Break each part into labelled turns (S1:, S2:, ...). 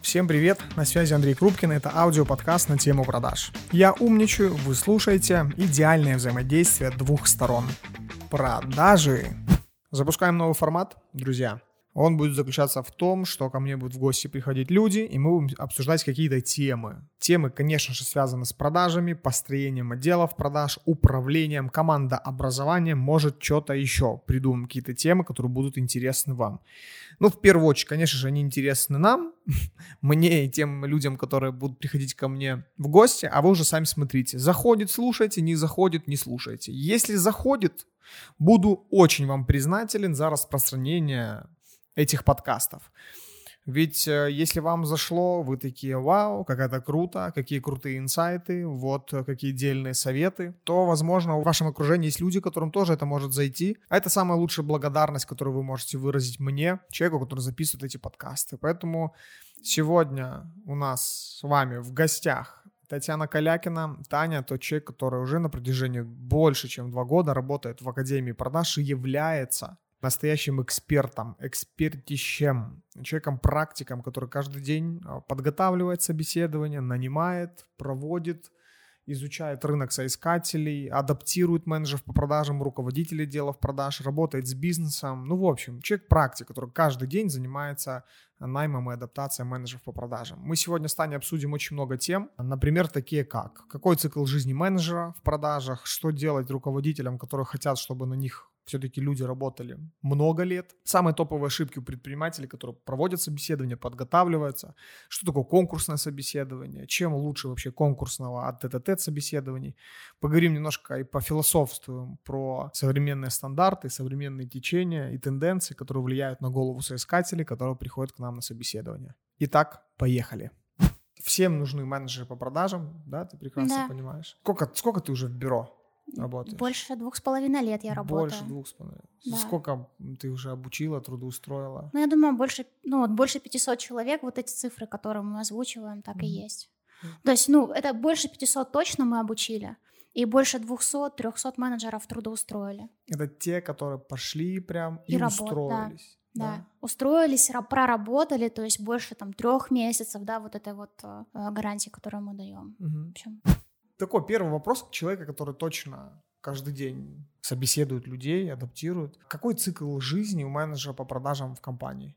S1: Всем привет, на связи Андрей Крупкин, это аудиоподкаст на тему продаж. Я умничаю, вы слушаете идеальное взаимодействие двух сторон. Продажи. Запускаем новый формат, друзья. Он будет заключаться в том, что ко мне будут в гости приходить люди, и мы будем обсуждать какие-то темы. Темы, конечно же, связаны с продажами, построением отделов продаж, управлением, командообразованием, может, что-то еще. Придумаем какие-то темы, которые будут интересны вам. Ну, в первую очередь, конечно же, они интересны нам, мне и тем людям, которые будут приходить ко мне в гости, а вы уже сами смотрите. Заходит, слушайте, не заходит, не слушайте. Если заходит, буду очень вам признателен за распространение этих подкастов. Ведь э, если вам зашло, вы такие, вау, как это круто, какие крутые инсайты, вот э, какие дельные советы, то, возможно, в вашем окружении есть люди, которым тоже это может зайти. А это самая лучшая благодарность, которую вы можете выразить мне, человеку, который записывает эти подкасты. Поэтому сегодня у нас с вами в гостях Татьяна Калякина. Таня – тот человек, который уже на протяжении больше, чем два года работает в Академии продаж и является настоящим экспертом, экспертищем, человеком-практиком, который каждый день а, подготавливает собеседование, нанимает, проводит, изучает рынок соискателей, адаптирует менеджеров по продажам, руководителей делов продаж, работает с бизнесом. Ну, в общем, человек-практик, который каждый день занимается наймом и адаптацией менеджеров по продажам. Мы сегодня с Таней обсудим очень много тем, например, такие как какой цикл жизни менеджера в продажах, что делать руководителям, которые хотят, чтобы на них все-таки люди работали много лет. Самые топовые ошибки у предпринимателей, которые проводят собеседование, подготавливаются. Что такое конкурсное собеседование? Чем лучше вообще конкурсного от ТТТ собеседований? Поговорим немножко и пофилософствуем про современные стандарты, современные течения и тенденции, которые влияют на голову соискателей, которые приходят к нам на собеседование. Итак, поехали. Всем нужны менеджеры по продажам, да, ты прекрасно да. понимаешь. Сколько, сколько ты уже в бюро? Работаешь?
S2: Больше двух с половиной лет я работаю.
S1: Больше двух с половиной. Да. Сколько ты уже обучила, трудоустроила?
S2: Ну, я думаю, больше, ну, вот больше 500 человек, вот эти цифры, которые мы озвучиваем, так mm-hmm. и есть. Mm-hmm. То есть, ну, это больше 500 точно мы обучили, и больше 200-300 менеджеров трудоустроили.
S1: Это те, которые пошли прям и, и работ, устроились.
S2: Да. Да. устроились, проработали, то есть больше там трех месяцев, да, вот этой вот э, гарантии, которую мы даем.
S1: Угу. В общем такой первый вопрос к человеку, который точно каждый день собеседует людей, адаптирует. Какой цикл жизни у менеджера по продажам в компании?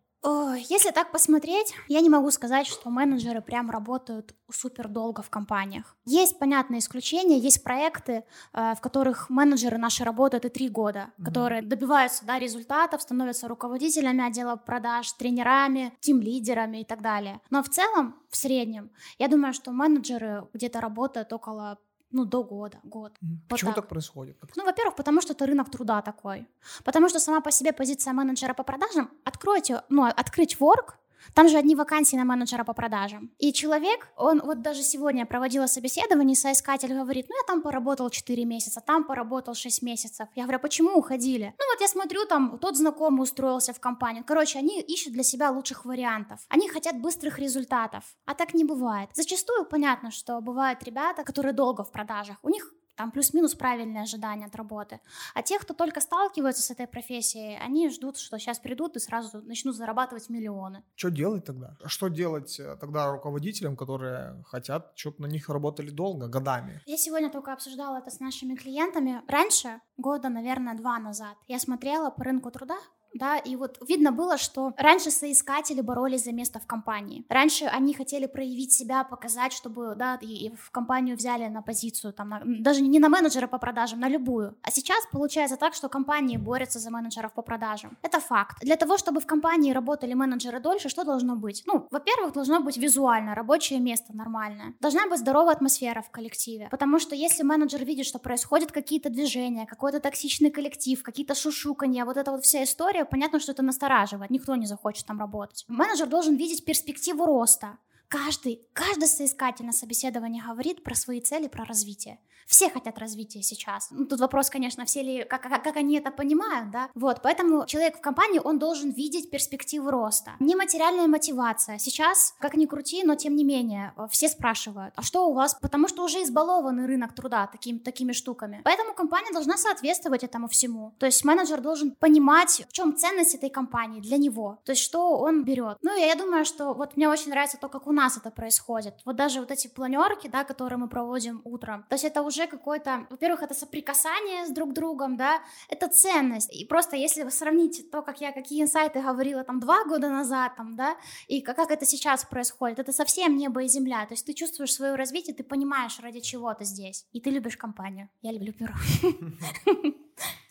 S2: Если так посмотреть, я не могу сказать, что менеджеры прям работают супер долго в компаниях. Есть, понятные исключения, есть проекты, э, в которых менеджеры наши работают и три года, mm-hmm. которые добиваются да, результатов, становятся руководителями отдела продаж, тренерами, тим-лидерами и так далее. Но в целом, в среднем, я думаю, что менеджеры где-то работают около ну, до года, год.
S1: Почему вот так. так происходит?
S2: Ну, во-первых, потому что это рынок труда такой. Потому что сама по себе позиция менеджера по продажам, откройте, ну, открыть work, там же одни вакансии на менеджера по продажам. И человек, он вот даже сегодня проводила собеседование, соискатель говорит, ну я там поработал 4 месяца, там поработал 6 месяцев. Я говорю, а почему уходили? Ну вот я смотрю, там тот знакомый устроился в компанию. Короче, они ищут для себя лучших вариантов. Они хотят быстрых результатов. А так не бывает. Зачастую понятно, что бывают ребята, которые долго в продажах. У них там плюс-минус правильные ожидания от работы. А те, кто только сталкиваются с этой профессией, они ждут, что сейчас придут и сразу начнут зарабатывать миллионы.
S1: Что делать тогда? А что делать тогда руководителям, которые хотят, чтобы на них работали долго, годами?
S2: Я сегодня только обсуждала это с нашими клиентами. Раньше, года, наверное, два назад, я смотрела по рынку труда, да, и вот видно было, что раньше соискатели боролись за место в компании. Раньше они хотели проявить себя, показать, чтобы, да, и в компанию взяли на позицию, там, на, даже не на менеджера по продажам, на любую. А сейчас получается так, что компании борются за менеджеров по продажам. Это факт. Для того, чтобы в компании работали менеджеры дольше, что должно быть? Ну, во-первых, должно быть визуально, рабочее место нормальное. Должна быть здоровая атмосфера в коллективе. Потому что если менеджер видит, что происходят какие-то движения, какой-то токсичный коллектив, какие-то шушуканья, вот эта вот вся история, понятно, что это настораживает, никто не захочет там работать. Менеджер должен видеть перспективу роста, каждый, каждый соискатель на собеседовании говорит про свои цели, про развитие. Все хотят развития сейчас. Ну, тут вопрос, конечно, все ли, как, как, как они это понимают, да? Вот, поэтому человек в компании, он должен видеть перспективы роста. Нематериальная мотивация. Сейчас, как ни крути, но тем не менее, все спрашивают, а что у вас? Потому что уже избалованный рынок труда таким, такими штуками. Поэтому компания должна соответствовать этому всему. То есть менеджер должен понимать, в чем ценность этой компании для него. То есть что он берет. Ну, и я думаю, что вот мне очень нравится то, как у нас это происходит. Вот даже вот эти планерки, да, которые мы проводим утром. То есть это уже какой-то, во-первых, это соприкасание с друг другом, да, это ценность. И просто если вы сравните то, как я, какие инсайты говорила там два года назад, там, да, и как, как это сейчас происходит, это совсем небо и земля. То есть ты чувствуешь свое развитие, ты понимаешь, ради чего ты здесь. И ты любишь компанию. Я люблю бюро.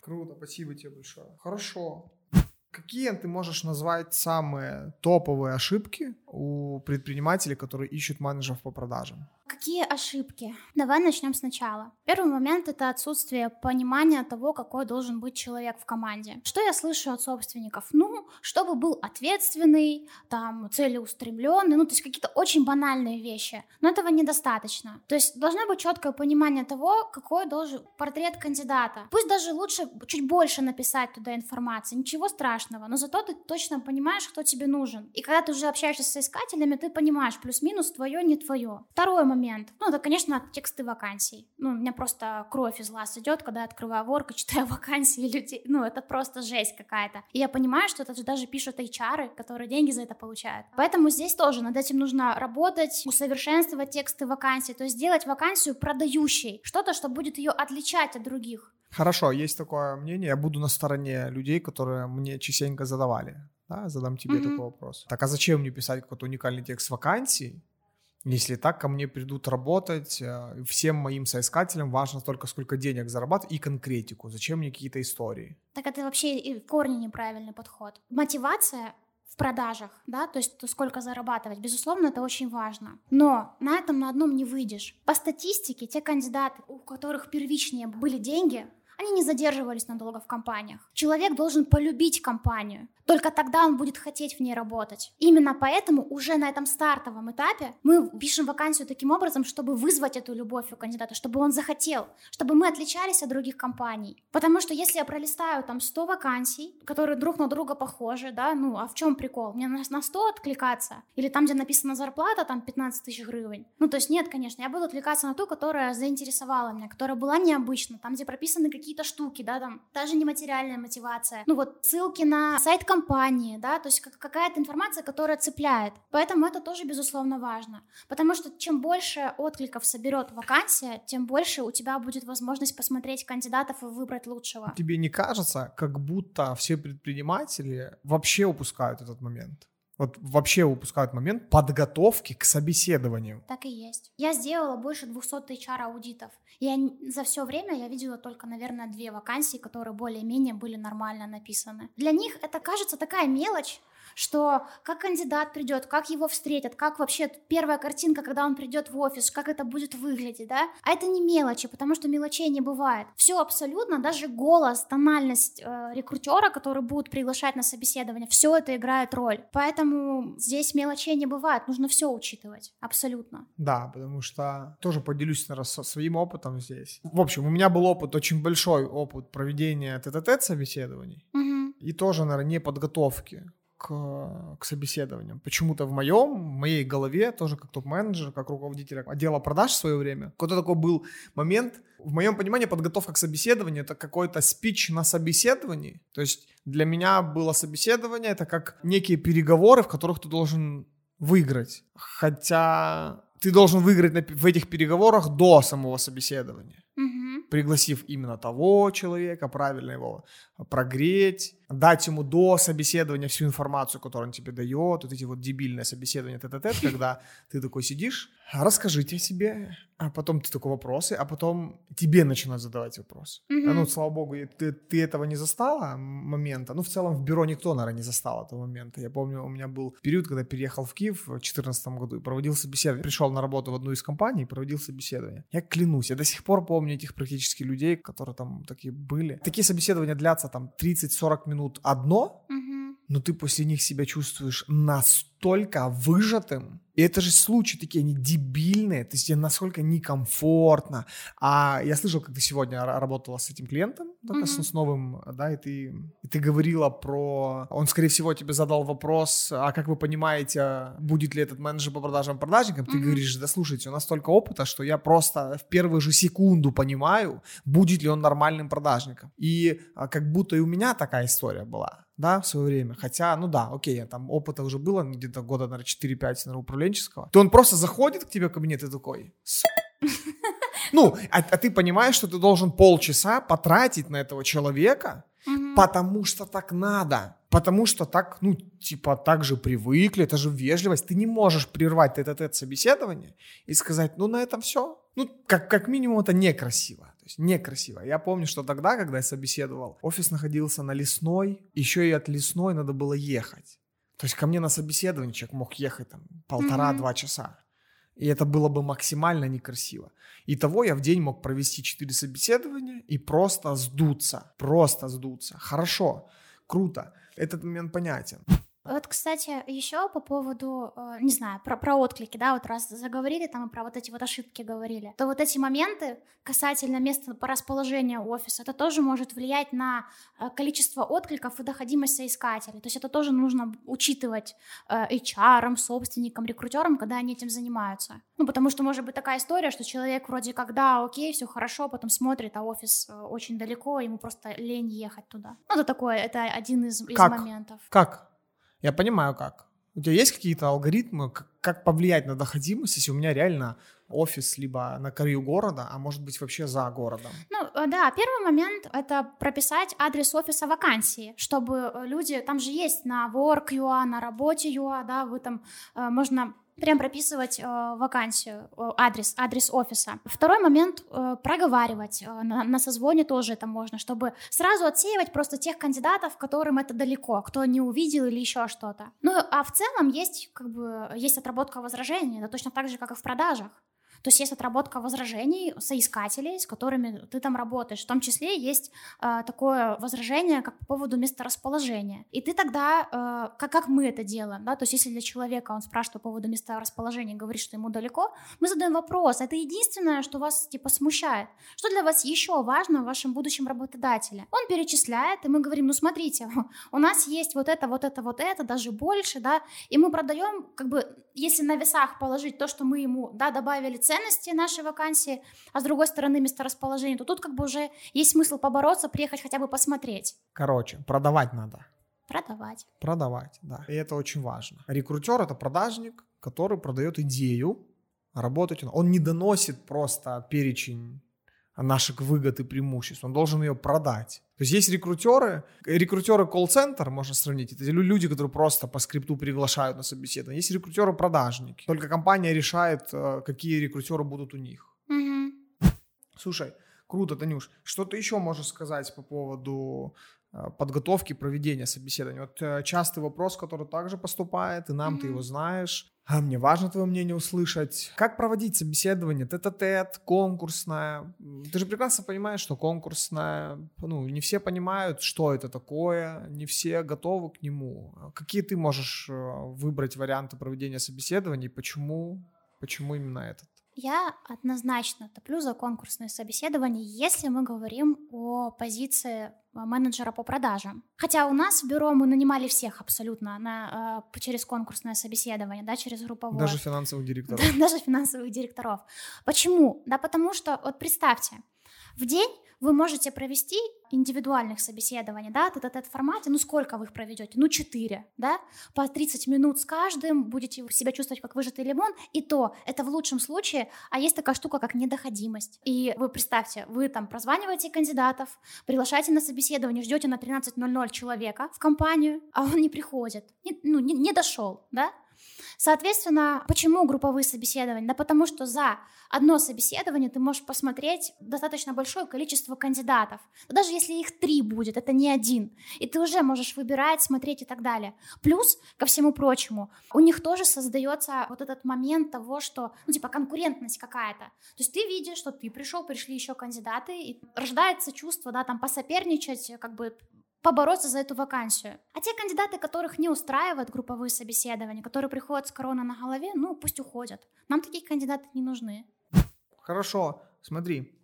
S1: Круто, спасибо тебе большое. Хорошо. Какие ты можешь назвать самые топовые ошибки у предпринимателей, которые ищут менеджеров по продажам?
S2: Какие ошибки? Давай начнем сначала. Первый момент это отсутствие понимания того, какой должен быть человек в команде. Что я слышу от собственников? Ну, чтобы был ответственный, там, целеустремленный, ну, то есть какие-то очень банальные вещи. Но этого недостаточно. То есть должно быть четкое понимание того, какой должен портрет кандидата. Пусть даже лучше чуть больше написать туда информации, ничего страшного, но зато ты точно понимаешь, кто тебе нужен. И когда ты уже общаешься с искателями, ты понимаешь плюс-минус твое, не твое. Второй момент. Ну, это, конечно, тексты вакансий. Ну, у меня просто кровь из глаз идет, когда я открываю ворк и читаю вакансии людей. Ну, это просто жесть какая-то. И я понимаю, что это же даже пишут HR, которые деньги за это получают. Поэтому здесь тоже над этим нужно работать, усовершенствовать тексты вакансий, то есть сделать вакансию продающей. Что-то, что будет ее отличать от других.
S1: Хорошо, есть такое мнение, я буду на стороне людей, которые мне частенько задавали. Да, задам тебе mm-hmm. такой вопрос. Так а зачем мне писать какой-то уникальный текст вакансий, если так, ко мне придут работать, э, всем моим соискателям важно только сколько денег зарабатывать и конкретику. Зачем мне какие-то истории?
S2: Так это вообще и в корне неправильный подход. Мотивация в продажах, да, то есть то сколько зарабатывать, безусловно, это очень важно. Но на этом на одном не выйдешь. По статистике, те кандидаты, у которых первичнее были деньги, они не задерживались надолго в компаниях. Человек должен полюбить компанию. Только тогда он будет хотеть в ней работать. Именно поэтому уже на этом стартовом этапе мы пишем вакансию таким образом, чтобы вызвать эту любовь у кандидата, чтобы он захотел, чтобы мы отличались от других компаний. Потому что если я пролистаю там 100 вакансий, которые друг на друга похожи, да, ну а в чем прикол? Мне на, на 100 откликаться? Или там, где написана зарплата, там 15 тысяч гривен? Ну то есть нет, конечно, я буду откликаться на ту, которая заинтересовала меня, которая была необычна, там, где прописаны какие-то штуки, да, там даже нематериальная мотивация. Ну вот ссылки на сайт компании, да, то есть какая-то информация, которая цепляет. Поэтому это тоже, безусловно, важно. Потому что чем больше откликов соберет вакансия, тем больше у тебя будет возможность посмотреть кандидатов и выбрать лучшего.
S1: Тебе не кажется, как будто все предприниматели вообще упускают этот момент? Вот вообще упускают момент подготовки к собеседованию.
S2: Так и есть. Я сделала больше 200 HR-аудитов. Я за все время я видела только, наверное, две вакансии, которые более-менее были нормально написаны. Для них это кажется такая мелочь, что как кандидат придет, как его встретят, как вообще первая картинка, когда он придет в офис, как это будет выглядеть, да? А это не мелочи, потому что мелочей не бывает. Все абсолютно, даже голос, тональность э, рекрутера, который будет приглашать на собеседование, все это играет роль. Поэтому здесь мелочей не бывает, нужно все учитывать, абсолютно.
S1: Да, потому что тоже поделюсь, со своим опытом здесь. В общем, у меня был опыт, очень большой опыт проведения тет-а-тет собеседований.
S2: Угу.
S1: И тоже, наверное, не подготовки к, к собеседованиям. Почему-то в моем, в моей голове, тоже как топ-менеджер, как руководителя отдела продаж в свое время, какой-то такой был момент, в моем понимании подготовка к собеседованию это какой-то спич на собеседовании. То есть для меня было собеседование, это как некие переговоры, в которых ты должен выиграть. Хотя ты должен выиграть в этих переговорах до самого собеседования.
S2: Угу.
S1: Пригласив именно того человека, правильно его прогреть, дать ему до собеседования всю информацию, которую он тебе дает, вот эти вот дебильные собеседования тет-а-тет, когда ты такой сидишь, расскажите о себе, а потом ты такой вопросы, а потом тебе начинают задавать вопросы.
S2: Mm-hmm.
S1: А ну, слава богу, ты, ты этого не застала момента. Ну, в целом в бюро никто, наверное, не застал этого момента. Я помню, у меня был период, когда переехал в Киев в 2014 году и проводил собеседование. Пришел на работу в одну из компаний и проводил собеседование. Я клянусь, я до сих пор помню этих практически людей, которые там такие были. Такие собеседования длятся там 30-40 минут одно,
S2: угу.
S1: но ты после них себя чувствуешь настолько выжатым, И это же случаи такие, они дебильные, то есть тебе насколько некомфортно. А я слышал, как ты сегодня работала с этим клиентом, только mm-hmm. с новым, да, и ты, и ты говорила про... Он, скорее всего, тебе задал вопрос, а как вы понимаете, будет ли этот менеджер по продажам продажником? Ты mm-hmm. говоришь, да слушайте, у нас столько опыта, что я просто в первую же секунду понимаю, будет ли он нормальным продажником. И а, как будто и у меня такая история была да, в свое время. Хотя, ну да, окей, там опыта уже было где-то года, наверное, 4-5, наверное, управленческого. То он просто заходит к тебе в кабинет и такой, ну, а, а ты понимаешь, что ты должен полчаса потратить на этого человека, mm-hmm. потому что так надо. Потому что так, ну, типа, так же привыкли, это же вежливость. Ты не можешь прервать этот собеседование и сказать, ну, на этом все. Ну, как, как минимум, это некрасиво. То есть некрасиво. Я помню, что тогда, когда я собеседовал, офис находился на Лесной, еще и от Лесной надо было ехать. То есть ко мне на собеседование человек мог ехать там полтора-два mm-hmm. часа. И это было бы максимально некрасиво. Итого я в день мог провести 4 собеседования и просто сдуться. Просто сдуться. Хорошо, круто. Этот момент понятен.
S2: Вот, кстати, еще по поводу, э, не знаю, про, про отклики, да, вот раз заговорили там и про вот эти вот ошибки говорили, то вот эти моменты касательно места по расположению офиса, это тоже может влиять на э, количество откликов и доходимость соискателей. То есть это тоже нужно учитывать э, HR, собственникам, рекрутерам, когда они этим занимаются. Ну, потому что может быть такая история, что человек вроде как, да, окей, все хорошо, потом смотрит, а офис очень далеко, ему просто лень ехать туда. Ну, это такое, это один из, из
S1: как?
S2: моментов.
S1: Как? Я понимаю, как. У тебя есть какие-то алгоритмы, как, повлиять на доходимость, если у меня реально офис либо на краю города, а может быть вообще за городом?
S2: Ну э, да, первый момент — это прописать адрес офиса вакансии, чтобы э, люди, там же есть на Work.ua, на работе.ua, да, вы там, э, можно прям прописывать э, вакансию, э, адрес, адрес офиса. Второй момент э, проговаривать э, на, на созвоне тоже это можно, чтобы сразу отсеивать просто тех кандидатов, которым это далеко, кто не увидел или еще что-то. Ну а в целом есть как бы есть отработка возражений, это точно так же, как и в продажах. То есть есть отработка возражений соискателей, с которыми ты там работаешь. В том числе есть э, такое возражение, как по поводу месторасположения. И ты тогда, э, как, как мы это делаем, да, то есть если для человека он спрашивает по поводу месторасположения, говорит, что ему далеко, мы задаем вопрос, это единственное, что вас типа смущает. Что для вас еще важно в вашем будущем работодателе? Он перечисляет, и мы говорим, ну смотрите, у нас есть вот это, вот это, вот это, даже больше, да, и мы продаем, как бы, если на весах положить то, что мы ему, да, добавили ценности нашей вакансии, а с другой стороны месторасположение, то тут как бы уже есть смысл побороться, приехать хотя бы посмотреть.
S1: Короче, продавать надо.
S2: Продавать.
S1: Продавать, да. И это очень важно. Рекрутер — это продажник, который продает идею, работать он. Он не доносит просто перечень наших выгод и преимуществ, он должен ее продать. То есть есть рекрутеры, рекрутеры колл-центр, можно сравнить, это люди, которые просто по скрипту приглашают на собеседование. Есть рекрутеры-продажники, только компания решает, э, какие рекрутеры будут у них.
S2: Угу.
S1: Слушай, круто, Танюш, что ты еще можешь сказать по поводу э, подготовки, проведения собеседования? Вот э, частый вопрос, который также поступает, и нам mm-hmm. ты его знаешь. А мне важно твое мнение услышать. Как проводить собеседование? Тет-а-тет, конкурсное. Ты же прекрасно понимаешь, что конкурсное, ну, не все понимают, что это такое, не все готовы к нему. Какие ты можешь э, выбрать варианты проведения собеседований? Почему? Почему именно этот?
S2: Я однозначно топлю за конкурсное собеседование, если мы говорим о позиции менеджера по продажам. Хотя у нас в бюро мы нанимали всех абсолютно на, э, через конкурсное собеседование, да, через групповое.
S1: Даже финансовых директоров.
S2: Даже финансовых директоров. Почему? Да потому что, вот представьте, в день вы можете провести индивидуальных собеседований, да, этот, этот формате, ну сколько вы их проведете? Ну 4, да, по 30 минут с каждым, будете себя чувствовать как выжатый лимон, и то, это в лучшем случае, а есть такая штука, как недоходимость. И вы представьте, вы там прозваниваете кандидатов, приглашаете на собеседование, ждете на 13.00 человека в компанию, а он не приходит, не, ну не, не дошел, да, Соответственно, почему групповые собеседования? Да потому что за одно собеседование ты можешь посмотреть достаточно большое количество кандидатов. даже если их три будет, это не один. И ты уже можешь выбирать, смотреть и так далее. Плюс, ко всему прочему, у них тоже создается вот этот момент того, что, ну, типа, конкурентность какая-то. То есть ты видишь, что ты пришел, пришли еще кандидаты, и рождается чувство, да, там, посоперничать, как бы побороться за эту вакансию. А те кандидаты, которых не устраивают групповые собеседования, которые приходят с короной на голове, ну, пусть уходят. Нам такие кандидаты не нужны.
S1: Хорошо, смотри,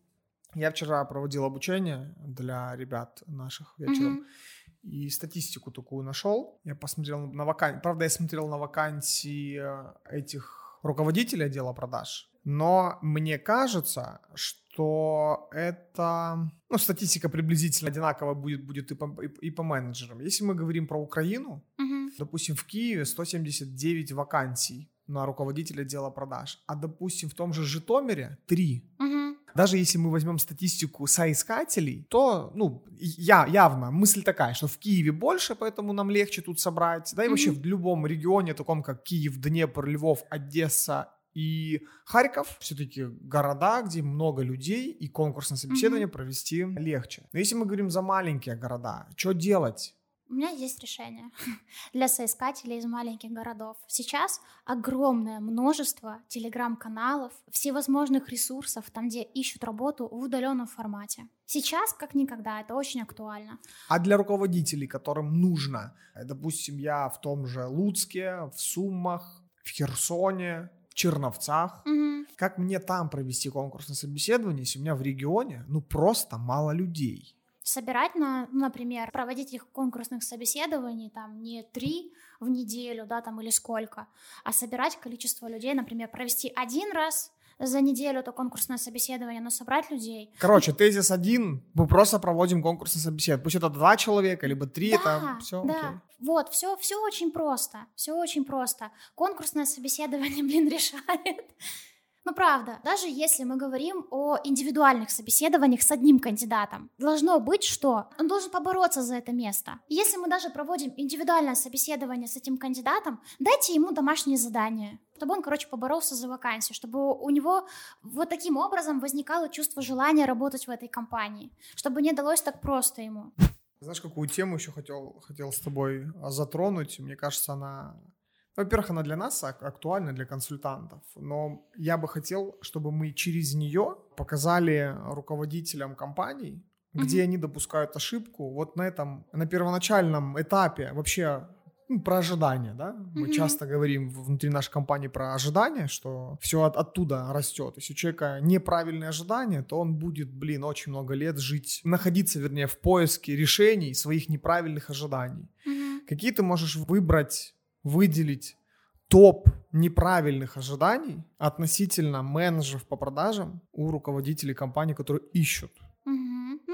S1: я вчера проводил обучение для ребят наших вечером. Mm-hmm. И статистику такую нашел. Я посмотрел на вакансии. Правда, я смотрел на вакансии э, этих руководителей отдела продаж. Но мне кажется, что это... Ну, статистика приблизительно одинаково будет, будет и, по, и, и по менеджерам. Если мы говорим про Украину, mm-hmm. допустим, в Киеве 179 вакансий на руководителя отдела продаж, а, допустим, в том же Житомире 3. Mm-hmm. Даже если мы возьмем статистику соискателей, то, ну, я, явно мысль такая, что в Киеве больше, поэтому нам легче тут собрать, да, и mm-hmm. вообще в любом регионе, таком как Киев, Днепр, Львов, Одесса и Харьков все-таки города, где много людей, и конкурсное собеседование mm-hmm. провести легче. Но если мы говорим за маленькие города, что делать?
S2: У меня есть решение для соискателей из маленьких городов. Сейчас огромное множество телеграм-каналов, всевозможных ресурсов, там, где ищут работу в удаленном формате. Сейчас, как никогда, это очень актуально.
S1: А для руководителей, которым нужно, допустим, я в том же Луцке, в Суммах, в Херсоне, Черновцах, угу. как мне там провести конкурсное собеседование, если у меня в регионе, ну, просто мало людей?
S2: собирать на, например, проводить их конкурсных собеседований там не три в неделю, да, там или сколько, а собирать количество людей, например, провести один раз за неделю это конкурсное собеседование, но собрать людей.
S1: Короче, тезис один, мы просто проводим конкурсное собеседование. Пусть это два человека, либо три, да, это все.
S2: Да, окей. вот, все, все очень просто, все очень просто. Конкурсное собеседование, блин, решает. Ну правда, даже если мы говорим о индивидуальных собеседованиях с одним кандидатом, должно быть, что он должен побороться за это место. Если мы даже проводим индивидуальное собеседование с этим кандидатом, дайте ему домашнее задание, чтобы он, короче, поборолся за вакансию, чтобы у него вот таким образом возникало чувство желания работать в этой компании, чтобы не далось так просто ему.
S1: Знаешь, какую тему еще хотел, хотел с тобой затронуть? Мне кажется, она во-первых, она для нас актуальна, для консультантов, но я бы хотел, чтобы мы через нее показали руководителям компаний, где mm-hmm. они допускают ошибку, вот на этом, на первоначальном этапе вообще ну, про ожидания, да? Мы mm-hmm. часто говорим внутри нашей компании про ожидания, что все от, оттуда растет. Если у человека неправильные ожидания, то он будет, блин, очень много лет жить, находиться, вернее, в поиске решений своих неправильных ожиданий. Mm-hmm. Какие ты можешь выбрать выделить топ неправильных ожиданий относительно менеджеров по продажам у руководителей компаний, которые ищут?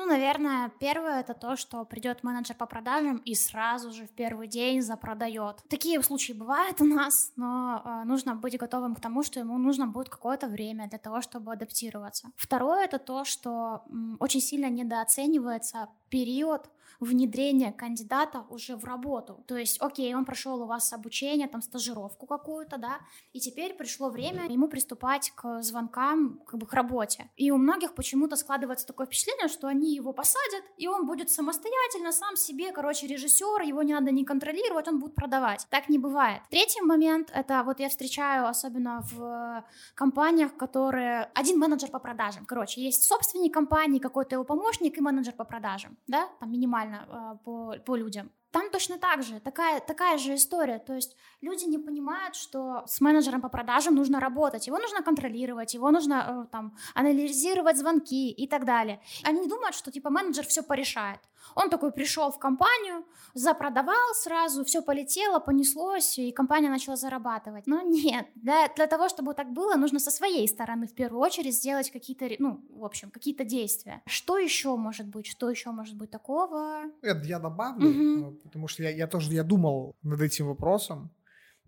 S2: Ну, наверное, первое это то, что придет менеджер по продажам и сразу же в первый день запродает. Такие случаи бывают у нас, но э, нужно быть готовым к тому, что ему нужно будет какое-то время для того, чтобы адаптироваться. Второе это то, что м, очень сильно недооценивается период внедрение кандидата уже в работу. То есть, окей, он прошел у вас обучение, там стажировку какую-то, да, и теперь пришло время ему приступать к звонкам, как бы к работе. И у многих почему-то складывается такое впечатление, что они его посадят, и он будет самостоятельно сам себе, короче, режиссер, его не надо не контролировать, он будет продавать. Так не бывает. Третий момент, это вот я встречаю особенно в компаниях, которые... Один менеджер по продажам, короче, есть собственник компании, какой-то его помощник и менеджер по продажам, да, там минимально нормально э, по, по людям. Там точно так же, такая, такая же история. То есть люди не понимают, что с менеджером по продажам нужно работать, его нужно контролировать, его нужно э, там анализировать звонки и так далее. Они не думают, что типа менеджер все порешает. Он такой пришел в компанию, запродавал сразу, все полетело, понеслось, и компания начала зарабатывать. Но нет, для, для того, чтобы так было, нужно со своей стороны в первую очередь сделать какие-то, ну, в общем, какие-то действия. Что еще может быть? Что еще может быть такого?
S1: Это я добавлю, угу. потому что я, я тоже я думал над этим вопросом.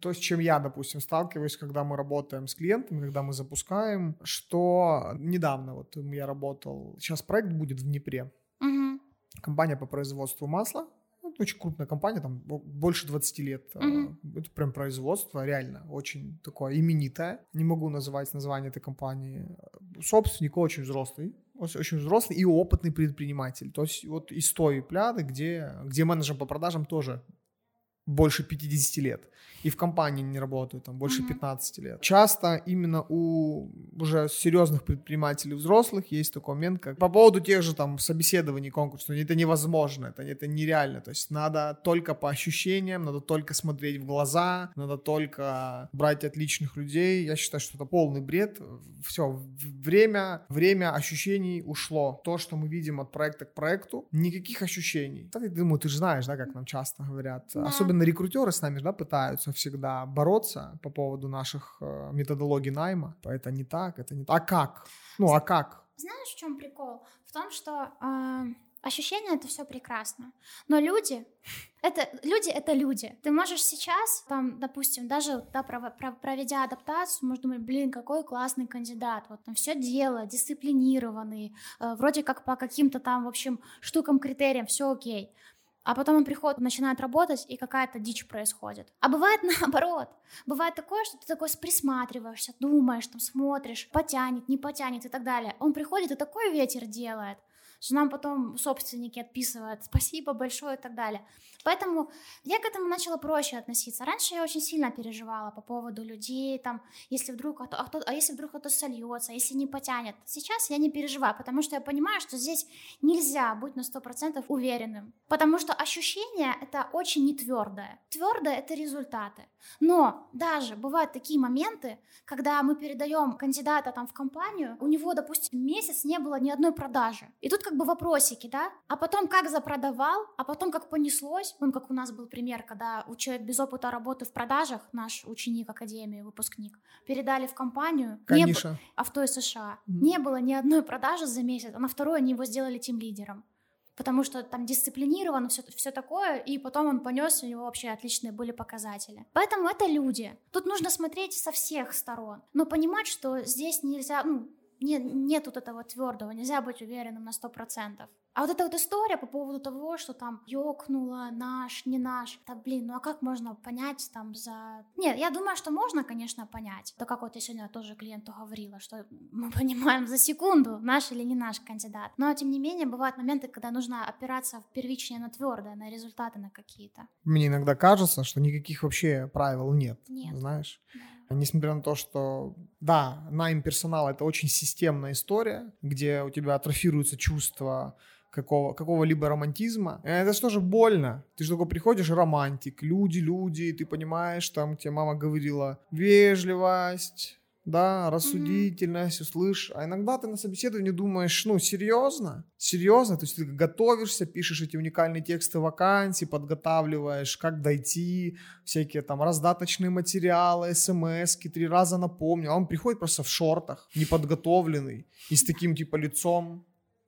S1: То, с чем я, допустим, сталкиваюсь, когда мы работаем с клиентами, когда мы запускаем, что недавно вот я работал, сейчас проект будет в Днепре, компания по производству масла. Ну, очень крупная компания, там больше 20 лет. Mm-hmm. Это прям производство, реально, очень такое именитое. Не могу называть название этой компании. Собственник очень взрослый, очень взрослый и опытный предприниматель. То есть вот из той пляды, где, где менеджер по продажам тоже больше 50 лет и в компании не работают там больше mm-hmm. 15 лет. Часто именно у уже серьезных предпринимателей взрослых есть такой момент, как по поводу тех же там собеседований, конкурсов, это невозможно, это, это нереально, то есть надо только по ощущениям, надо только смотреть в глаза, надо только брать отличных людей, я считаю, что это полный бред, все, время, время ощущений ушло, то, что мы видим от проекта к проекту, никаких ощущений. Я думаю, ты же знаешь, да, как нам часто говорят, да. особенно рекрутеры с нами, да, пытаются всегда бороться по поводу наших э, методологий найма. Это не так, это не так. А как? Ну, а как?
S2: Знаешь, в чем прикол? В том, что э, ощущения это все прекрасно. Но люди, это люди это люди. Ты можешь сейчас, там, допустим, даже да, проведя адаптацию, можешь думать, блин, какой классный кандидат, вот там все дело, дисциплинированный, э, вроде как по каким-то там, в общем, штукам, критериям, все окей. А потом он приходит, начинает работать, и какая-то дичь происходит. А бывает наоборот. Бывает такое, что ты такой присматриваешься, думаешь, там смотришь, потянет, не потянет и так далее. Он приходит и такой ветер делает, что нам потом собственники отписывают спасибо большое и так далее. Поэтому я к этому начала проще относиться. Раньше я очень сильно переживала по поводу людей, там, если вдруг, а, кто, а если вдруг кто-то сольется, если не потянет. Сейчас я не переживаю, потому что я понимаю, что здесь нельзя быть на 100% уверенным, потому что ощущение это очень не твердое. Твердое это результаты. Но даже бывают такие моменты, когда мы передаем кандидата там в компанию, у него, допустим, месяц не было ни одной продажи. И тут как бы вопросики, да? А потом как запродавал, а потом как понеслось, он как у нас был пример, когда человек без опыта работы в продажах, наш ученик академии, выпускник, передали в компанию,
S1: Конечно.
S2: Не, авто из США, mm-hmm. не было ни одной продажи за месяц, а на второй они его сделали тем лидером потому что там дисциплинировано все, все такое, и потом он понес, у него вообще отличные были показатели. Поэтому это люди. Тут нужно смотреть со всех сторон, но понимать, что здесь нельзя, ну, нет, нет вот этого твердого, нельзя быть уверенным на сто процентов. А вот эта вот история по поводу того, что там ёкнуло, наш, не наш, да блин, ну а как можно понять там за... Нет, я думаю, что можно, конечно, понять. Да как вот я сегодня тоже клиенту говорила, что мы понимаем за секунду, наш или не наш кандидат. Но, тем не менее, бывают моменты, когда нужно опираться в первичнее на твердое, на результаты на какие-то.
S1: Мне иногда кажется, что никаких вообще правил нет,
S2: нет.
S1: знаешь. Да. Несмотря на то, что, да, найм персонала — это очень системная история, где у тебя атрофируется чувство какого, какого-либо романтизма. Это же тоже больно. Ты же только приходишь, романтик, люди, люди, ты понимаешь, там тебе мама говорила, вежливость, да, рассудительность, mm-hmm. услышь. А иногда ты на собеседовании думаешь, ну, серьезно? Серьезно? То есть ты готовишься, пишешь эти уникальные тексты вакансий, подготавливаешь, как дойти, всякие там раздаточные материалы, смс три раза напомнил. А он приходит просто в шортах, неподготовленный, и с таким типа лицом.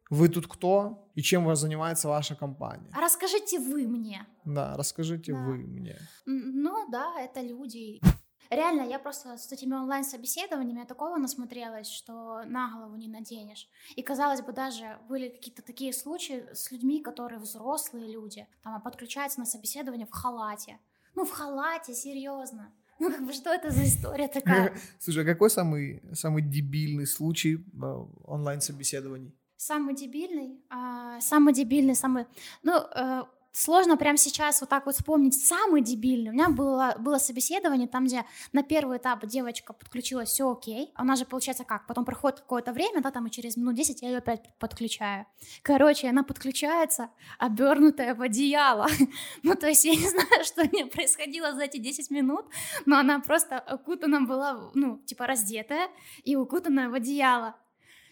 S1: Вы тут кто и чем вас занимается ваша компания?
S2: А расскажите вы мне.
S1: Да, расскажите да. вы мне.
S2: Ну да, это люди. Реально, я просто с этими онлайн-собеседованиями такого насмотрелась, что на голову не наденешь. И, казалось бы, даже были какие-то такие случаи с людьми, которые взрослые люди, там, а подключаются на собеседование в халате. Ну, в халате, серьезно. Ну, как бы, что это за история такая?
S1: Слушай, а какой самый, самый дебильный случай э, онлайн-собеседований?
S2: Самый дебильный, а, самый дебильный, самый, ну, э, сложно прямо сейчас вот так вот вспомнить самый дебильный. У меня было, было собеседование, там, где на первый этап девочка подключилась, все окей. Она же, получается, как? Потом проходит какое-то время, да, там и через минут 10 я ее опять подключаю. Короче, она подключается, обернутая в одеяло. ну, то есть я не знаю, что мне происходило за эти 10 минут, но она просто окутана была, ну, типа раздетая и укутанная в одеяло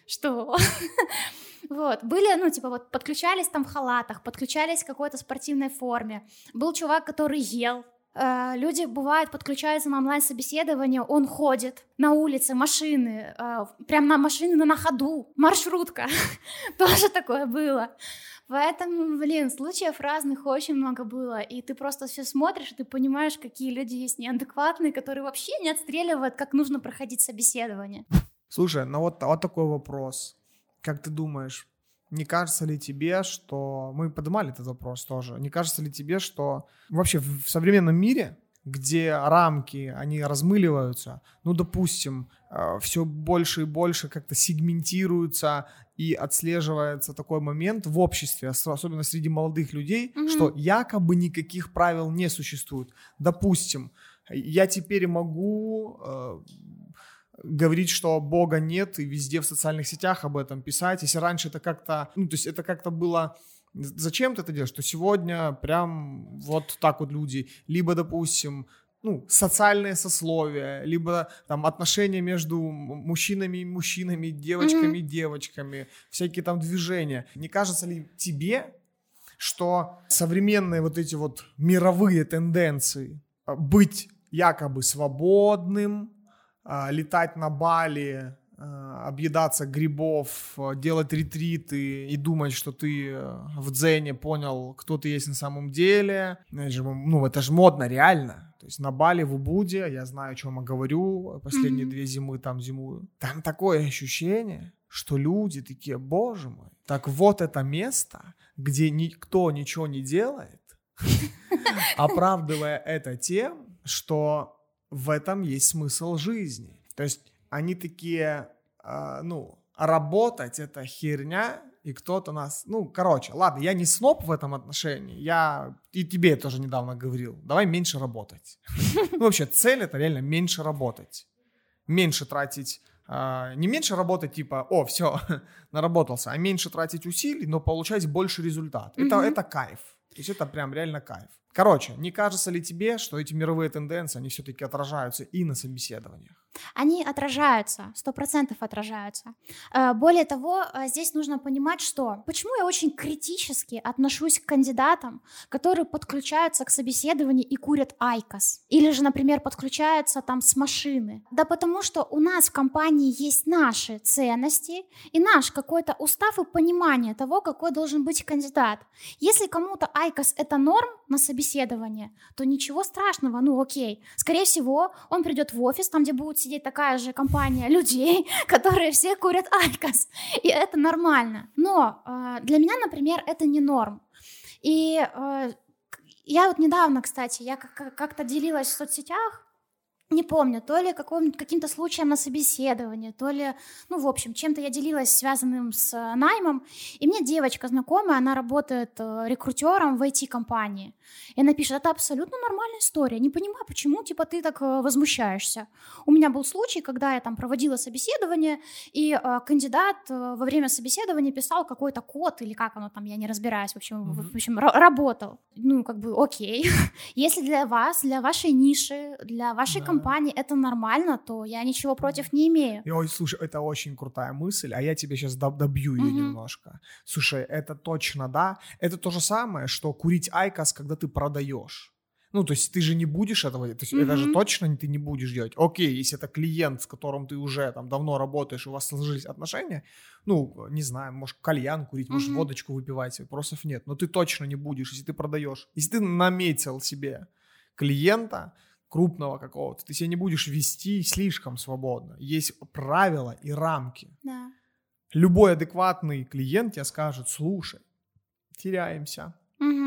S2: что? Вот, были, ну, типа, вот подключались там в халатах, подключались в какой-то спортивной форме. Был чувак, который ел, Uh, люди, бывает, подключаются на онлайн-собеседование, он ходит на улице, машины, uh, прям на машины на ходу, маршрутка, тоже такое было. Поэтому, блин, случаев разных очень много было, и ты просто все смотришь, и ты понимаешь, какие люди есть неадекватные, которые вообще не отстреливают, как нужно проходить собеседование.
S1: Слушай, ну вот, вот такой вопрос. Как ты думаешь, не кажется ли тебе, что... Мы поднимали этот вопрос тоже. Не кажется ли тебе, что вообще в современном мире где рамки, они размыливаются, ну, допустим, все больше и больше как-то сегментируются и отслеживается такой момент в обществе, особенно среди молодых людей, mm-hmm. что якобы никаких правил не существует. Допустим, я теперь могу э, говорить, что Бога нет, и везде в социальных сетях об этом писать. Если раньше это как-то, ну, то есть это как-то было зачем ты это делаешь, что сегодня прям вот так вот люди, либо, допустим, ну, социальные сословия, либо там отношения между мужчинами и мужчинами, девочками и mm-hmm. девочками, всякие там движения. Не кажется ли тебе, что современные вот эти вот мировые тенденции а, быть якобы свободным, летать на Бали, а, объедаться грибов, делать ретриты и думать, что ты э, в дзене понял, кто ты есть на самом деле. Ну, это же модно, реально. То есть на Бали, в Убуде, я знаю, о чем я говорю, последние mm-hmm. две зимы там зимую. Там такое ощущение, что люди такие, боже мой, так вот это место, где никто ничего не делает, оправдывая это тем, что в этом есть смысл жизни. То есть они такие, э, ну, работать это херня, и кто-то нас... Ну, короче, ладно, я не сноб в этом отношении, я и тебе тоже недавно говорил, давай меньше работать. Ну, вообще, цель это реально меньше работать. Меньше тратить... А, не меньше работать, типа, о, все, наработался, а меньше тратить усилий, но получать больше результат. Это, это кайф. То есть это прям реально кайф. Короче, не кажется ли тебе, что эти мировые тенденции, они все-таки отражаются и на собеседованиях?
S2: Они отражаются, сто процентов отражаются. Э, более того, э, здесь нужно понимать, что почему я очень критически отношусь к кандидатам, которые подключаются к собеседованию и курят айкос. Или же, например, подключаются там с машины. Да потому что у нас в компании есть наши ценности и наш какой-то устав и понимание того, какой должен быть кандидат. Если кому-то IQOS это норм на собеседование, то ничего страшного, ну окей. Скорее всего, он придет в офис, там, где будет сидеть такая же компания людей, которые все курят IQOS. И это нормально. Но э, для меня, например, это не норм. И э, я вот недавно, кстати, я как-то делилась в соцсетях, не помню, то ли каким-то случаем на собеседовании, то ли, ну, в общем, чем-то я делилась связанным с э, наймом, и мне девочка знакомая, она работает э, рекрутером в IT-компании, и она пишет, это абсолютно нормальная история, не понимаю, почему, типа, ты так э, возмущаешься. У меня был случай, когда я там проводила собеседование, и э, кандидат э, во время собеседования писал какой-то код, или как оно там, я не разбираюсь, в общем, mm-hmm. в общем, работал. Ну, как бы, окей. Если для вас, для вашей ниши, для вашей да. компании это нормально, то я ничего против не имею.
S1: Ой, слушай, это очень крутая мысль, а я тебе сейчас добью ее mm-hmm. немножко. Слушай, это точно, да? Это то же самое, что курить айкос, когда ты продаешь. Ну, то есть ты же не будешь этого, то есть mm-hmm. это же точно ты не будешь делать. Окей, если это клиент, с которым ты уже там давно работаешь, у вас сложились отношения, ну, не знаю, может кальян курить, mm-hmm. может водочку выпивать, вопросов нет. Но ты точно не будешь, если ты продаешь. Если ты наметил себе клиента, крупного какого-то, ты себя не будешь вести слишком свободно. Есть правила и рамки.
S2: Да.
S1: Любой адекватный клиент тебе скажет, слушай, теряемся.
S2: Угу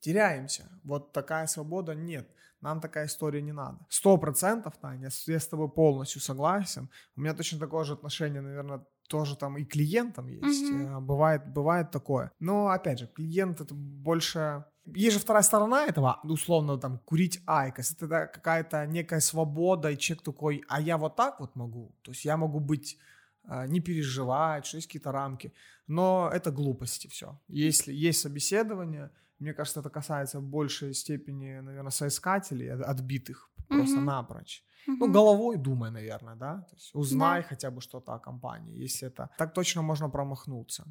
S1: теряемся. Вот такая свобода нет. Нам такая история не надо. Сто процентов, Таня, я с тобой полностью согласен. У меня точно такое же отношение, наверное, тоже там и клиентам есть. Mm-hmm. Бывает, бывает такое. Но, опять же, клиент это больше... Есть же вторая сторона этого, условно, там, курить айкос. Это какая-то некая свобода, и человек такой, а я вот так вот могу. То есть я могу быть а, не переживать, что есть какие-то рамки. Но это глупости все. Если есть собеседование, мне кажется, это касается в большей степени, наверное, соискателей, отбитых просто mm-hmm. напрочь. Mm-hmm. Ну, головой думай, наверное, да? То есть узнай да. хотя бы что-то о компании, если это... Так точно можно промахнуться.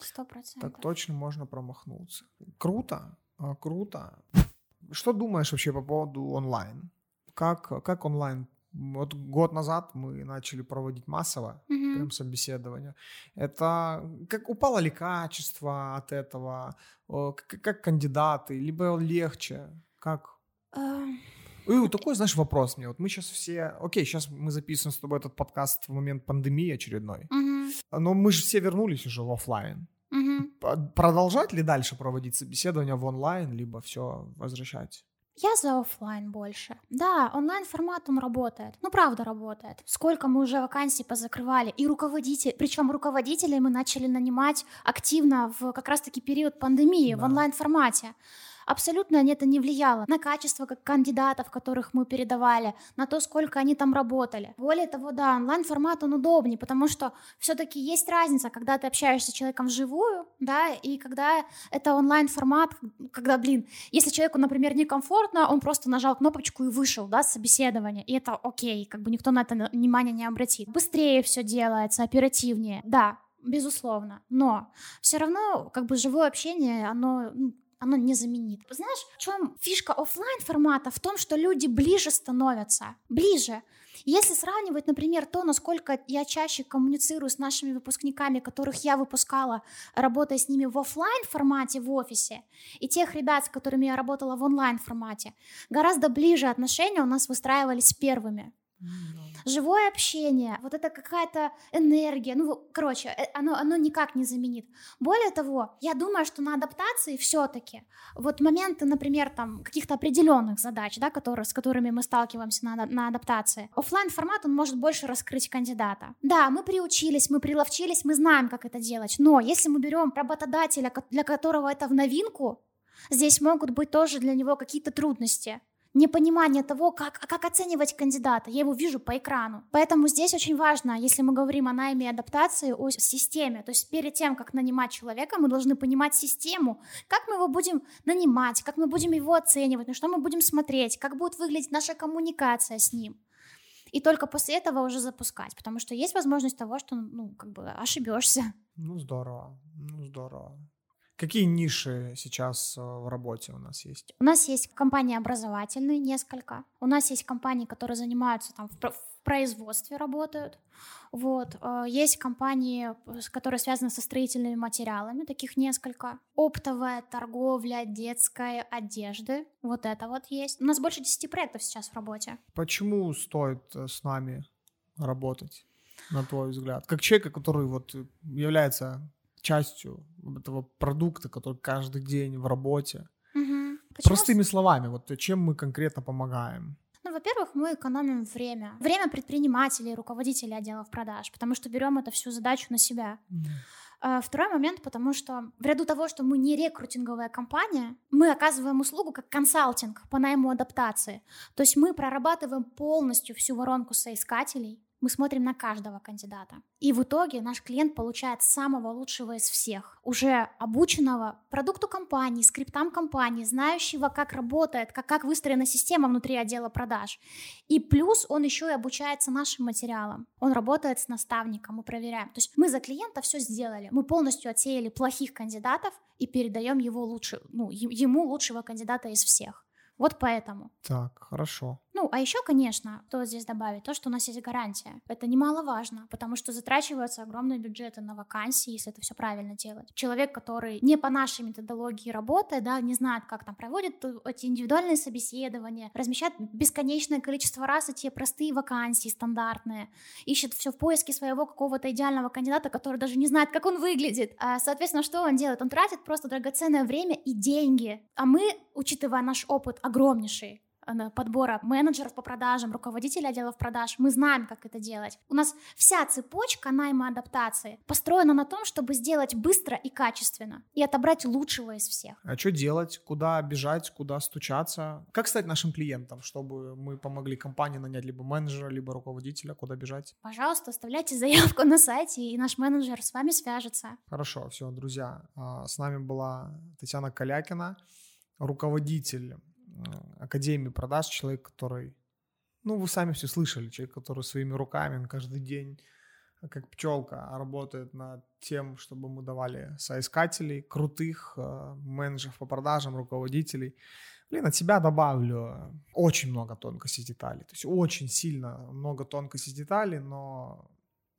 S2: Сто процентов.
S1: Так точно можно промахнуться. Круто, а, круто. Что думаешь вообще по поводу онлайн? Как, как онлайн вот год назад мы начали проводить массово mm-hmm. прям собеседование. Это как упало ли качество от этого, как, как кандидаты, либо легче, как?
S2: Uh...
S1: И такой, знаешь, вопрос мне. Вот мы сейчас все... Окей, сейчас мы записываем с тобой этот подкаст в момент пандемии очередной.
S2: Mm-hmm.
S1: Но мы же все вернулись уже в офлайн.
S2: Mm-hmm.
S1: Продолжать ли дальше проводить собеседование в онлайн, либо все возвращать?
S2: Я за офлайн больше. Да, онлайн-формат он работает. Ну, правда работает. Сколько мы уже вакансий позакрывали. И руководители, причем руководителей мы начали нанимать активно в как раз-таки период пандемии да. в онлайн-формате абсолютно это не влияло на качество как кандидатов, которых мы передавали, на то, сколько они там работали. Более того, да, онлайн-формат, он удобнее, потому что все-таки есть разница, когда ты общаешься с человеком вживую, да, и когда это онлайн-формат, когда, блин, если человеку, например, некомфортно, он просто нажал кнопочку и вышел, да, с собеседования, и это окей, как бы никто на это внимание не обратит. Быстрее все делается, оперативнее, да, безусловно, но все равно как бы живое общение, оно ну, оно не заменит. Знаешь, в чем фишка офлайн формата? В том, что люди ближе становятся, ближе. Если сравнивать, например, то, насколько я чаще коммуницирую с нашими выпускниками, которых я выпускала, работая с ними в офлайн формате в офисе, и тех ребят, с которыми я работала в онлайн формате, гораздо ближе отношения у нас выстраивались первыми. Живое общение, вот это какая-то энергия, ну, короче, э, оно, оно никак не заменит. Более того, я думаю, что на адаптации все-таки вот моменты, например, там каких-то определенных задач, да, которые, с которыми мы сталкиваемся на, на адаптации, офлайн формат он может больше раскрыть кандидата. Да, мы приучились, мы приловчились, мы знаем, как это делать, но если мы берем работодателя, для которого это в новинку, здесь могут быть тоже для него какие-то трудности непонимание того, как, а как оценивать кандидата. Я его вижу по экрану. Поэтому здесь очень важно, если мы говорим о найме и адаптации, о системе. То есть перед тем, как нанимать человека, мы должны понимать систему, как мы его будем нанимать, как мы будем его оценивать, на что мы будем смотреть, как будет выглядеть наша коммуникация с ним. И только после этого уже запускать, потому что есть возможность того, что, ну, как бы ошибешься.
S1: Ну, здорово, ну, здорово. Какие ниши сейчас э, в работе у нас есть?
S2: У нас есть компании образовательные несколько. У нас есть компании, которые занимаются там в, в производстве работают. Вот. Э, есть компании, которые связаны со строительными материалами, таких несколько. Оптовая торговля детской одежды. Вот это вот есть. У нас больше 10 проектов сейчас в работе.
S1: Почему стоит э, с нами работать? на твой взгляд? Как человека, который вот является частью этого продукта, который каждый день в работе. Угу. Простыми словами, вот чем мы конкретно помогаем?
S2: Ну, во-первых, мы экономим время. Время предпринимателей, руководителей отделов продаж, потому что берем эту всю задачу на себя. Mm. Второй момент, потому что в ряду того, что мы не рекрутинговая компания, мы оказываем услугу как консалтинг по найму адаптации. То есть мы прорабатываем полностью всю воронку соискателей, мы смотрим на каждого кандидата. И в итоге наш клиент получает самого лучшего из всех, уже обученного продукту компании, скриптам компании, знающего, как работает, как, как выстроена система внутри отдела продаж. И плюс он еще и обучается нашим материалам. Он работает с наставником, мы проверяем. То есть мы за клиента все сделали. Мы полностью отсеяли плохих кандидатов и передаем его лучше, ну, ему лучшего кандидата из всех. Вот поэтому.
S1: Так, хорошо.
S2: Ну, а еще, конечно, то здесь добавить, то, что у нас есть гарантия. Это немаловажно, потому что затрачиваются огромные бюджеты на вакансии, если это все правильно делать. Человек, который не по нашей методологии работает, да, не знает, как там проводит эти индивидуальные собеседования, размещает бесконечное количество раз эти простые вакансии стандартные, ищет все в поиске своего какого-то идеального кандидата, который даже не знает, как он выглядит. А, соответственно, что он делает? Он тратит просто драгоценное время и деньги. А мы, учитывая наш опыт огромнейший, подбора менеджеров по продажам, руководителей отделов продаж. Мы знаем, как это делать. У нас вся цепочка найма адаптации построена на том, чтобы сделать быстро и качественно и отобрать лучшего из всех.
S1: А что делать? Куда бежать? Куда стучаться? Как стать нашим клиентом, чтобы мы помогли компании нанять либо менеджера, либо руководителя? Куда бежать?
S2: Пожалуйста, оставляйте заявку на сайте, и наш менеджер с вами свяжется.
S1: Хорошо, все, друзья. А, с нами была Татьяна Калякина, руководитель Э, академии продаж, человек, который, ну, вы сами все слышали, человек, который своими руками, каждый день, как пчелка, работает над тем, чтобы мы давали соискателей, крутых э, менеджеров по продажам, руководителей. Блин, от себя добавлю очень много тонкостей деталей. То есть очень сильно много тонкостей деталей, но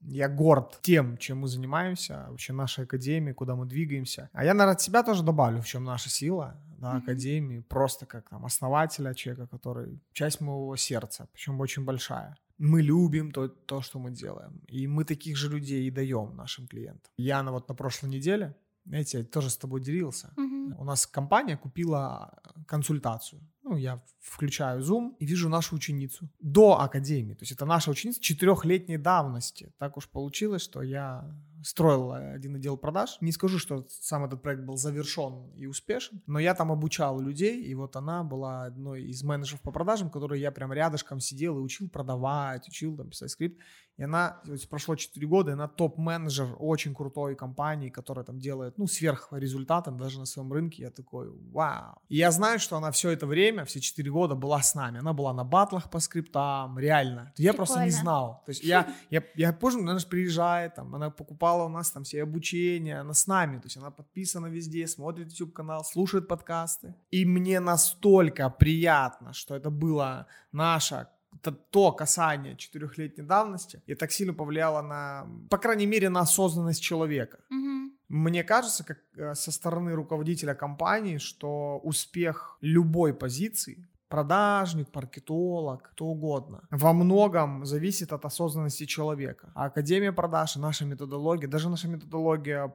S1: я горд тем, чем мы занимаемся, вообще нашей академии, куда мы двигаемся. А я, наверное, от себя тоже добавлю, в чем наша сила, да, mm-hmm. академии, просто как там основателя, человека, который часть моего сердца, причем очень большая. Мы любим то, то, что мы делаем. И мы таких же людей и даем нашим клиентам. Я на, вот на прошлой неделе, знаете, я тоже с тобой делился. Mm-hmm. У нас компания купила консультацию ну, я включаю Zoom и вижу нашу ученицу до академии. То есть это наша ученица четырехлетней давности. Так уж получилось, что я строил один отдел продаж. Не скажу, что сам этот проект был завершен и успешен, но я там обучал людей, и вот она была одной из менеджеров по продажам, которой я прям рядышком сидел и учил продавать, учил там писать скрипт. И она, прошло 4 года, и она топ-менеджер очень крутой компании, которая там делает, ну, сверх результата даже на своем рынке. Я такой, вау. И я знаю, что она все это время, все 4 года была с нами. Она была на батлах по скриптам, реально. Я Прикольно. просто не знал. То есть я, я, я позже, она же приезжает, там, она покупала у нас там все обучения, она с нами. То есть она подписана везде, смотрит YouTube-канал, слушает подкасты. И мне настолько приятно, что это было наша это то касание четырехлетней давности, и так сильно повлияло на, по крайней мере, на осознанность человека.
S2: Угу.
S1: Мне кажется, как э, со стороны руководителя компании, что успех любой позиции продажник, маркетолог, кто угодно. Во многом зависит от осознанности человека. А Академия продаж и наша методология, даже наша методология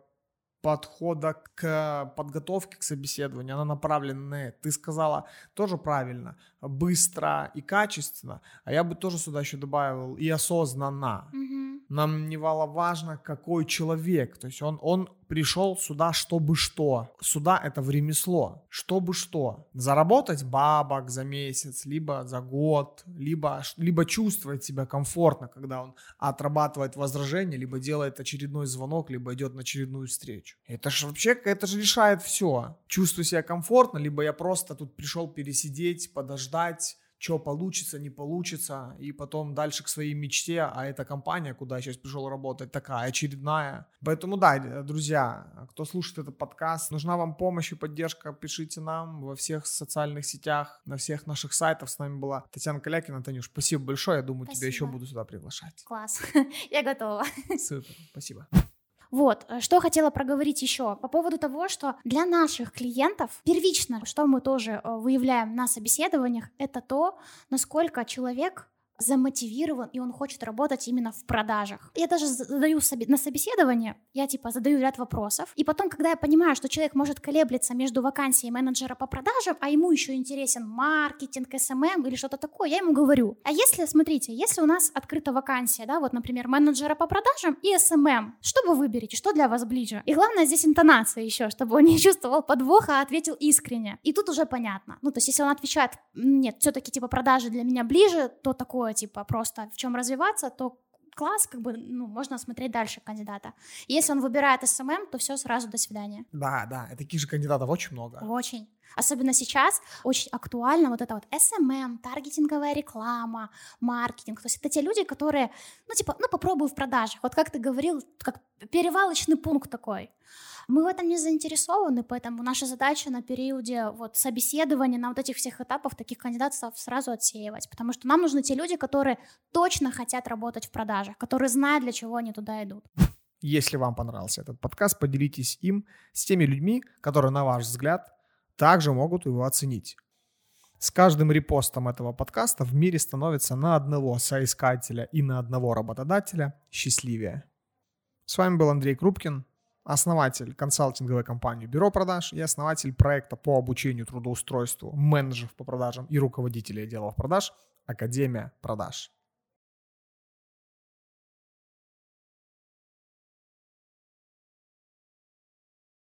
S1: подхода к подготовке к собеседованию, она направлена на это. Ты сказала тоже правильно, быстро и качественно, а я бы тоже сюда еще добавил и осознанно.
S2: Mm-hmm.
S1: Нам не важно, какой человек, то есть он, он пришел сюда, чтобы что. Сюда это в ремесло. Чтобы что. Заработать бабок за месяц, либо за год, либо, либо чувствовать себя комфортно, когда он отрабатывает возражение, либо делает очередной звонок, либо идет на очередную встречу. Это же вообще, это же решает все. Чувствую себя комфортно, либо я просто тут пришел пересидеть, подождать, что получится, не получится, и потом дальше к своей мечте, а эта компания, куда я сейчас пришел работать, такая очередная. Поэтому да, друзья, кто слушает этот подкаст, нужна вам помощь и поддержка, пишите нам во всех социальных сетях, на всех наших сайтах. С нами была Татьяна Калякина. Танюш, спасибо большое, я думаю, спасибо. тебя еще буду сюда приглашать.
S2: Класс, я готова.
S1: Супер, спасибо.
S2: Вот, э, что хотела проговорить еще по поводу того, что для наших клиентов первично, что мы тоже э, выявляем на собеседованиях, это то, насколько человек замотивирован, и он хочет работать именно в продажах. Я даже задаю себе на собеседование, я типа задаю ряд вопросов, и потом, когда я понимаю, что человек может колеблиться между вакансией менеджера по продажам, а ему еще интересен маркетинг, SMM эм эм или что-то такое, я ему говорю, а если, смотрите, если у нас открыта вакансия, да, вот, например, менеджера по продажам и SMM, эм что вы выберете, что для вас ближе? И главное здесь интонация еще, чтобы он не чувствовал подвоха, а ответил искренне. И тут уже понятно. Ну, то есть, если он отвечает, нет, все-таки типа продажи для меня ближе, то такое типа просто в чем развиваться, то класс, как бы, ну, можно смотреть дальше кандидата. Если он выбирает SMM, то все сразу до свидания.
S1: Да, да, таких же кандидатов очень много.
S2: Очень. Особенно сейчас очень актуально вот это вот SMM, таргетинговая реклама, маркетинг. То есть это те люди, которые, ну, типа, ну, попробую в продажах. Вот как ты говорил, как перевалочный пункт такой. Мы в этом не заинтересованы, поэтому наша задача на периоде вот собеседования, на вот этих всех этапах таких кандидатов сразу отсеивать, потому что нам нужны те люди, которые точно хотят работать в продажах, которые знают, для чего они туда идут.
S1: Если вам понравился этот подкаст, поделитесь им с теми людьми, которые, на ваш взгляд, также могут его оценить. С каждым репостом этого подкаста в мире становится на одного соискателя и на одного работодателя счастливее. С вами был Андрей Крупкин, основатель консалтинговой компании Бюро продаж и основатель проекта по обучению трудоустройству менеджеров по продажам и руководителей отделов продаж Академия продаж.